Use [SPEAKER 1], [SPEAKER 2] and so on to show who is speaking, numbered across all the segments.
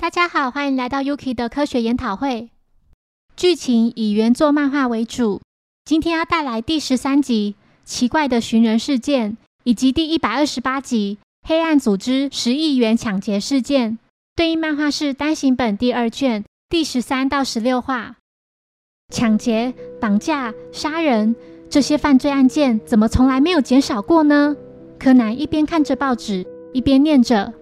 [SPEAKER 1] 大家好，欢迎来到 Yuki 的科学研讨会。剧情以原作漫画为主，今天要带来第十三集《奇怪的寻人事件》，以及第一百二十八集《黑暗组织十亿元抢劫事件》。对应漫画是单行本第二卷第十三到十六话。抢劫、绑架、杀人，这些犯罪案件怎么从来没有减少过呢？柯南一边看着报纸，一边念着。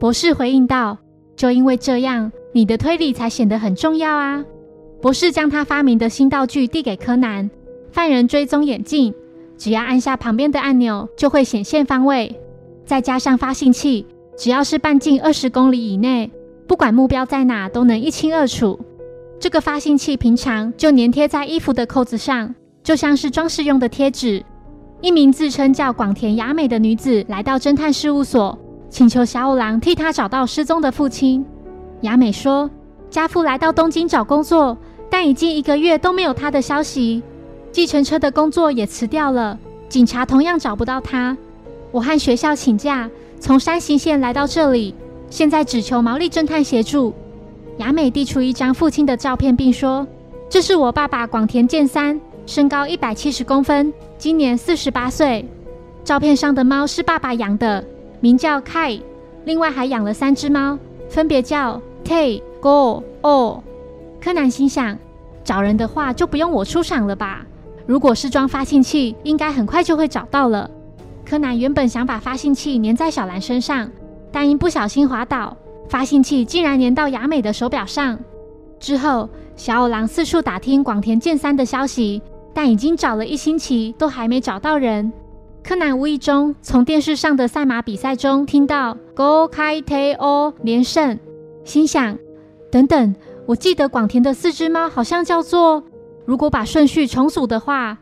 [SPEAKER 1] 博士回应道：“就因为这样，你的推理才显得很重要啊。”博士将他发明的新道具递给柯南：“犯人追踪眼镜，只要按下旁边的按钮，就会显现方位。再加上发信器，只要是半径二十公里以内，不管目标在哪，都能一清二楚。这个发信器平常就粘贴在衣服的扣子上，就像是装饰用的贴纸。”一名自称叫广田雅美的女子来到侦探事务所，请求小五郎替他找到失踪的父亲。雅美说，家父来到东京找工作，但已经一个月都没有他的消息，计程车的工作也辞掉了。警察同样找不到他。我和学校请假，从山形县来到这里，现在只求毛利侦探协助。雅美递出一张父亲的照片，并说：“这是我爸爸广田健三。”身高一百七十公分，今年四十八岁。照片上的猫是爸爸养的，名叫 Kai。另外还养了三只猫，分别叫 Tay、Go、O。柯南心想，找人的话就不用我出场了吧？如果是装发信器，应该很快就会找到了。柯南原本想把发信器粘在小兰身上，但因不小心滑倒，发信器竟然粘到雅美的手表上。之后，小五郎四处打听广田健三的消息。但已经找了一星期，都还没找到人。柯南无意中从电视上的赛马比赛中听到 “Go Kite O” 连胜，心想：等等，我记得广田的四只猫好像叫做……如果把顺序重组的话，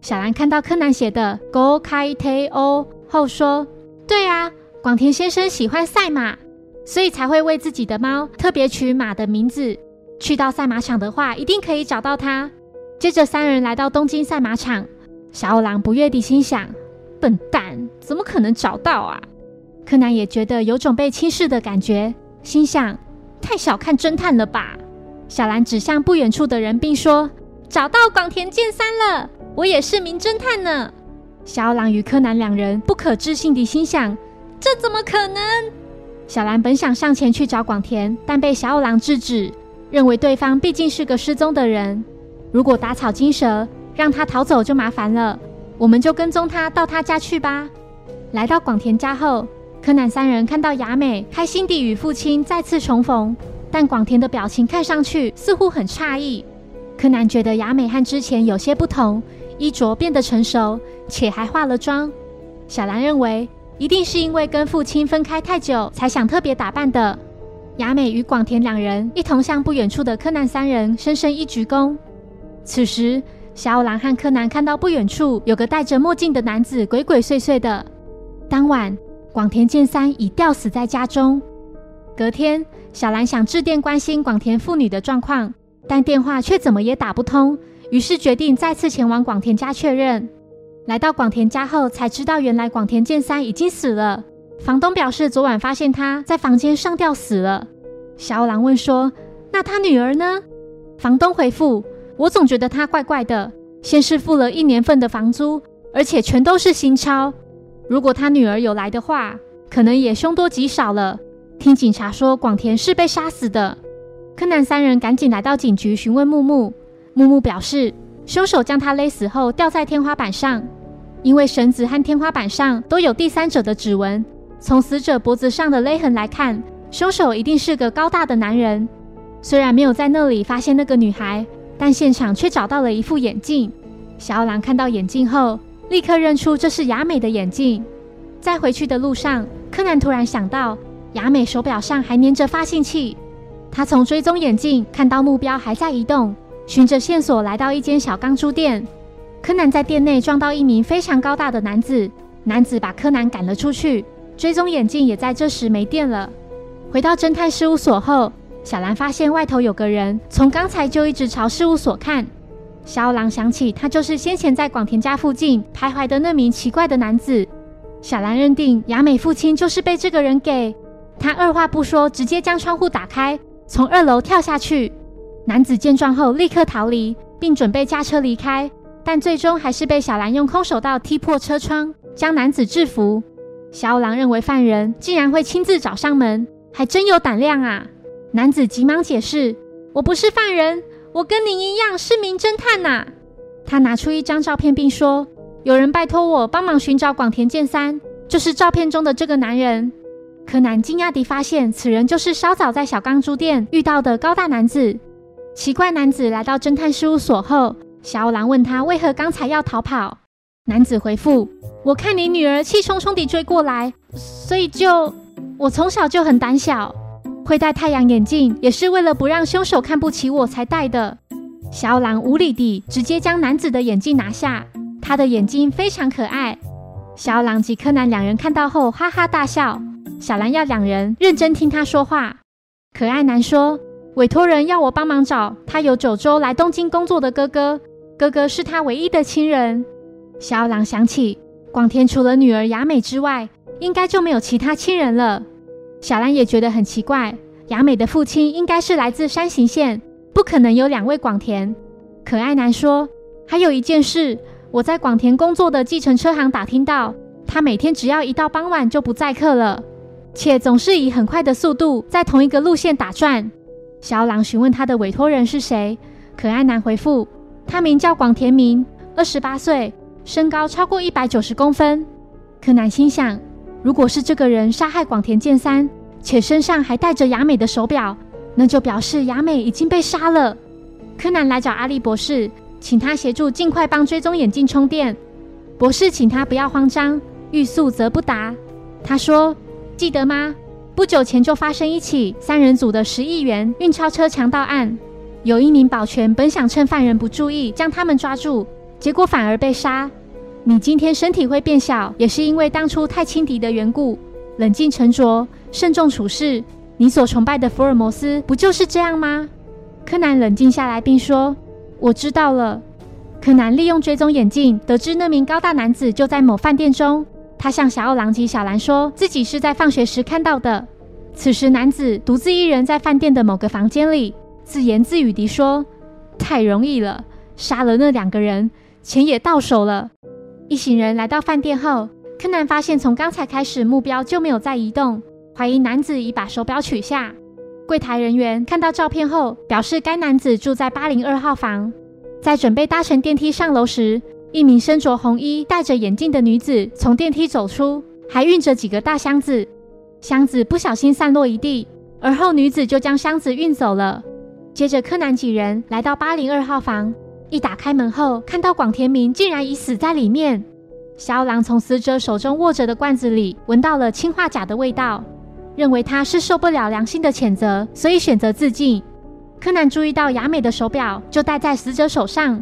[SPEAKER 1] 小兰看到柯南写的 “Go Kite O” 后说：“对啊，广田先生喜欢赛马，所以才会为自己的猫特别取马的名字。去到赛马场的话，一定可以找到它。”接着，三人来到东京赛马场。小五郎不悦地心想：“笨蛋，怎么可能找到啊？”柯南也觉得有种被轻视的感觉，心想：“太小看侦探了吧？”小兰指向不远处的人，并说：“找到广田健三了，我也是名侦探呢。”小五郎与柯南两人不可置信地心想：“这怎么可能？”小兰本想上前去找广田，但被小五郎制止，认为对方毕竟是个失踪的人。如果打草惊蛇，让他逃走就麻烦了。我们就跟踪他到他家去吧。来到广田家后，柯南三人看到雅美开心地与父亲再次重逢，但广田的表情看上去似乎很诧异。柯南觉得雅美和之前有些不同，衣着变得成熟，且还化了妆。小兰认为一定是因为跟父亲分开太久，才想特别打扮的。雅美与广田两人一同向不远处的柯南三人深深一鞠躬。此时，小五郎和柯南看到不远处有个戴着墨镜的男子鬼鬼祟祟的。当晚，广田健三已吊死在家中。隔天，小兰想致电关心广田父女的状况，但电话却怎么也打不通，于是决定再次前往广田家确认。来到广田家后，才知道原来广田健三已经死了。房东表示，昨晚发现他在房间上吊死了。小五郎问说：“那他女儿呢？”房东回复。我总觉得他怪怪的。先是付了一年份的房租，而且全都是新钞。如果他女儿有来的话，可能也凶多吉少了。听警察说，广田是被杀死的。柯南三人赶紧来到警局询问木木。木木表示，凶手将他勒死后吊在天花板上，因为绳子和天花板上都有第三者的指纹。从死者脖子上的勒痕来看，凶手一定是个高大的男人。虽然没有在那里发现那个女孩。但现场却找到了一副眼镜。小狼看到眼镜后，立刻认出这是雅美的眼镜。在回去的路上，柯南突然想到，雅美手表上还粘着发信器。他从追踪眼镜看到目标还在移动，循着线索来到一间小钢珠店。柯南在店内撞到一名非常高大的男子，男子把柯南赶了出去。追踪眼镜也在这时没电了。回到侦探事务所后。小兰发现外头有个人，从刚才就一直朝事务所看。小狼想起他就是先前在广田家附近徘徊的那名奇怪的男子。小兰认定雅美父亲就是被这个人给……他二话不说，直接将窗户打开，从二楼跳下去。男子见状后，立刻逃离，并准备驾车离开，但最终还是被小兰用空手道踢破车窗，将男子制服。小五郎认为犯人竟然会亲自找上门，还真有胆量啊！男子急忙解释：“我不是犯人，我跟您一样是名侦探呐。”他拿出一张照片，并说：“有人拜托我帮忙寻找广田健三，就是照片中的这个男人。”柯南惊讶地发现，此人就是稍早在小钢珠店遇到的高大男子。奇怪男子来到侦探事务所后，小五郎问他为何刚才要逃跑。男子回复：“我看你女儿气冲冲地追过来，所以就……我从小就很胆小，会戴太阳眼镜也是为了不让凶手看不起我才戴的。”小狼无理地直接将男子的眼镜拿下，他的眼睛非常可爱。小狼及柯南两人看到后哈哈大笑。小兰要两人认真听他说话。可爱男说：“委托人要我帮忙找他由九州来东京工作的哥哥，哥哥是他唯一的亲人。”小狼想起广田除了女儿雅美之外，应该就没有其他亲人了。小兰也觉得很奇怪，雅美的父亲应该是来自山形县，不可能有两位广田。可爱男说：“还有一件事，我在广田工作的计程车行打听到，他每天只要一到傍晚就不载客了，且总是以很快的速度在同一个路线打转。”小狼询问他的委托人是谁，可爱男回复：“他名叫广田明，二十八岁。”身高超过一百九十公分，柯南心想，如果是这个人杀害广田健三，且身上还带着雅美的手表，那就表示雅美已经被杀了。柯南来找阿笠博士，请他协助尽快帮追踪眼镜充电。博士请他不要慌张，欲速则不达。他说：“记得吗？不久前就发生一起三人组的十亿元运钞车强盗案，有一名保全本想趁犯人不注意将他们抓住。”结果反而被杀。你今天身体会变小，也是因为当初太轻敌的缘故。冷静沉着，慎重处事。你所崇拜的福尔摩斯不就是这样吗？柯南冷静下来，并说：“我知道了。”柯南利用追踪眼镜，得知那名高大男子就在某饭店中。他向小奥郎及小兰说自己是在放学时看到的。此时，男子独自一人在饭店的某个房间里，自言自语地说：“太容易了，杀了那两个人。”钱也到手了。一行人来到饭店后，柯南发现从刚才开始目标就没有再移动，怀疑男子已把手表取下。柜台人员看到照片后，表示该男子住在八零二号房。在准备搭乘电梯上楼时，一名身着红衣、戴着眼镜的女子从电梯走出，还运着几个大箱子。箱子不小心散落一地，而后女子就将箱子运走了。接着，柯南几人来到八零二号房。一打开门后，看到广田明竟然已死在里面。小狼从死者手中握着的罐子里闻到了氰化钾的味道，认为他是受不了良心的谴责，所以选择自尽。柯南注意到雅美的手表就戴在死者手上，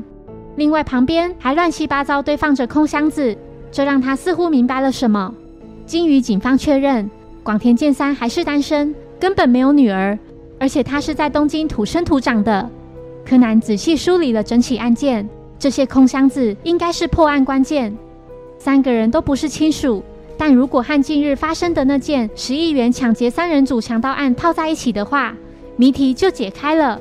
[SPEAKER 1] 另外旁边还乱七八糟堆放着空箱子，这让他似乎明白了什么。经与警方确认，广田健三还是单身，根本没有女儿，而且他是在东京土生土长的。柯南仔细梳理了整起案件，这些空箱子应该是破案关键。三个人都不是亲属，但如果和近日发生的那件十亿元抢劫三人组强盗案套在一起的话，谜题就解开了。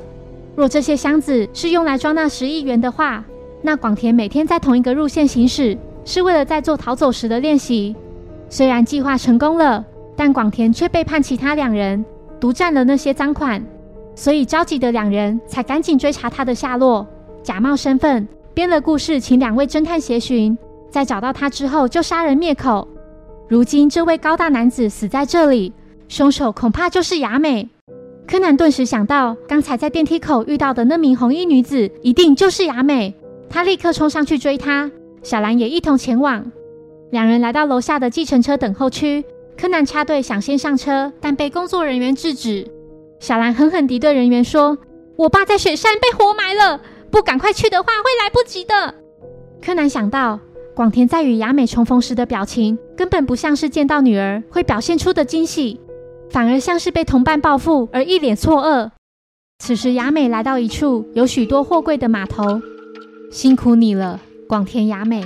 [SPEAKER 1] 若这些箱子是用来装那十亿元的话，那广田每天在同一个路线行驶，是为了在做逃走时的练习。虽然计划成功了，但广田却背叛其他两人，独占了那些赃款。所以着急的两人才赶紧追查他的下落，假冒身份编了故事，请两位侦探协寻。在找到他之后，就杀人灭口。如今这位高大男子死在这里，凶手恐怕就是雅美。柯南顿时想到，刚才在电梯口遇到的那名红衣女子，一定就是雅美。他立刻冲上去追她，小兰也一同前往。两人来到楼下的计程车等候区，柯南插队想先上车，但被工作人员制止。小兰狠狠地对人员说：“我爸在雪山被活埋了，不赶快去的话会来不及的。”柯南想到广田在与雅美重逢时的表情，根本不像是见到女儿会表现出的惊喜，反而像是被同伴报复而一脸错愕。此时，雅美来到一处有许多货柜的码头，辛苦你了，广田雅美。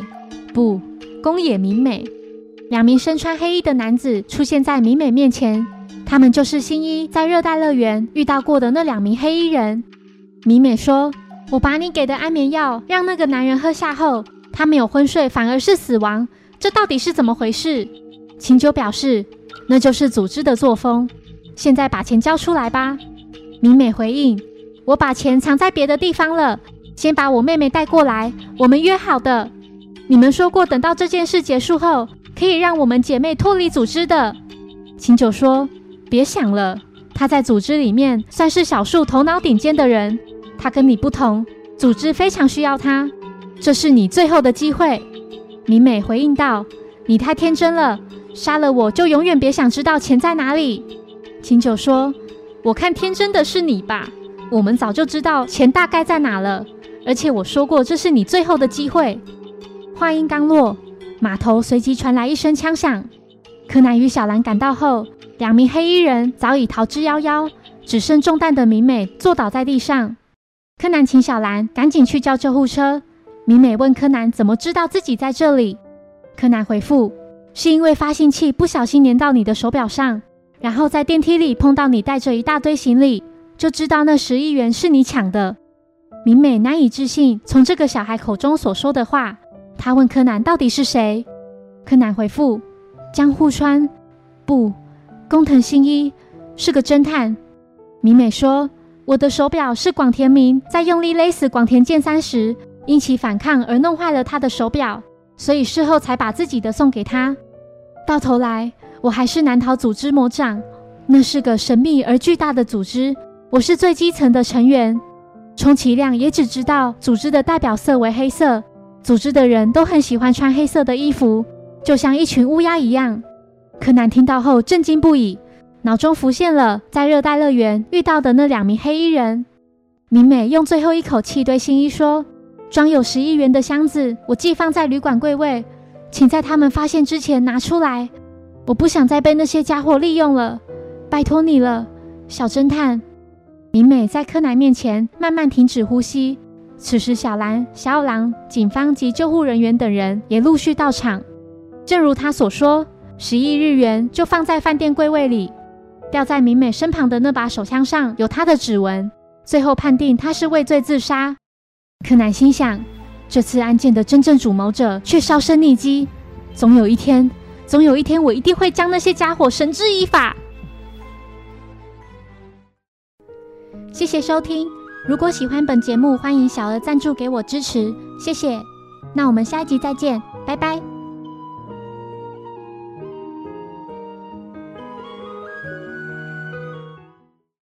[SPEAKER 1] 不，宫野明美。两名身穿黑衣的男子出现在明美面前。他们就是新一在热带乐园遇到过的那两名黑衣人。米美说：“我把你给的安眠药让那个男人喝下后，他没有昏睡，反而是死亡，这到底是怎么回事？”秦九表示：“那就是组织的作风。”现在把钱交出来吧。米美回应：“我把钱藏在别的地方了，先把我妹妹带过来。我们约好的，你们说过等到这件事结束后，可以让我们姐妹脱离组织的。”秦九说。别想了，他在组织里面算是少数头脑顶尖的人。他跟你不同，组织非常需要他。这是你最后的机会。明美回应道：“你太天真了，杀了我就永远别想知道钱在哪里。”秦九说：“我看天真的是你吧？我们早就知道钱大概在哪了，而且我说过这是你最后的机会。”话音刚落，码头随即传来一声枪响。柯南与小兰赶到后。两名黑衣人早已逃之夭夭，只剩中弹的明美坐倒在地上。柯南请小兰赶紧去叫救护车。明美问柯南怎么知道自己在这里。柯南回复：“是因为发信器不小心粘到你的手表上，然后在电梯里碰到你带着一大堆行李，就知道那十亿元是你抢的。”明美难以置信从这个小孩口中所说的话。他问柯南到底是谁？柯南回复：“江户川，不。”工藤新一是个侦探。米美说：“我的手表是广田明在用力勒死广田健三时，因其反抗而弄坏了他的手表，所以事后才把自己的送给他。到头来，我还是难逃组织魔掌。那是个神秘而巨大的组织，我是最基层的成员，充其量也只知道组织的代表色为黑色。组织的人都很喜欢穿黑色的衣服，就像一群乌鸦一样。”柯南听到后震惊不已，脑中浮现了在热带乐园遇到的那两名黑衣人。明美用最后一口气对新一说：“装有十亿元的箱子，我寄放在旅馆柜位，请在他们发现之前拿出来。我不想再被那些家伙利用了，拜托你了，小侦探。”明美在柯南面前慢慢停止呼吸。此时，小兰、小狼、警方及救护人员等人也陆续到场。正如他所说。十亿日元就放在饭店柜位里，掉在明美身旁的那把手枪上有她的指纹，最后判定她是畏罪自杀。柯南心想，这次案件的真正主谋者却销声匿迹，总有一天，总有一天，我一定会将那些家伙绳之以法。谢谢收听，如果喜欢本节目，欢迎小额赞助给我支持，谢谢。那我们下一集再见，拜拜。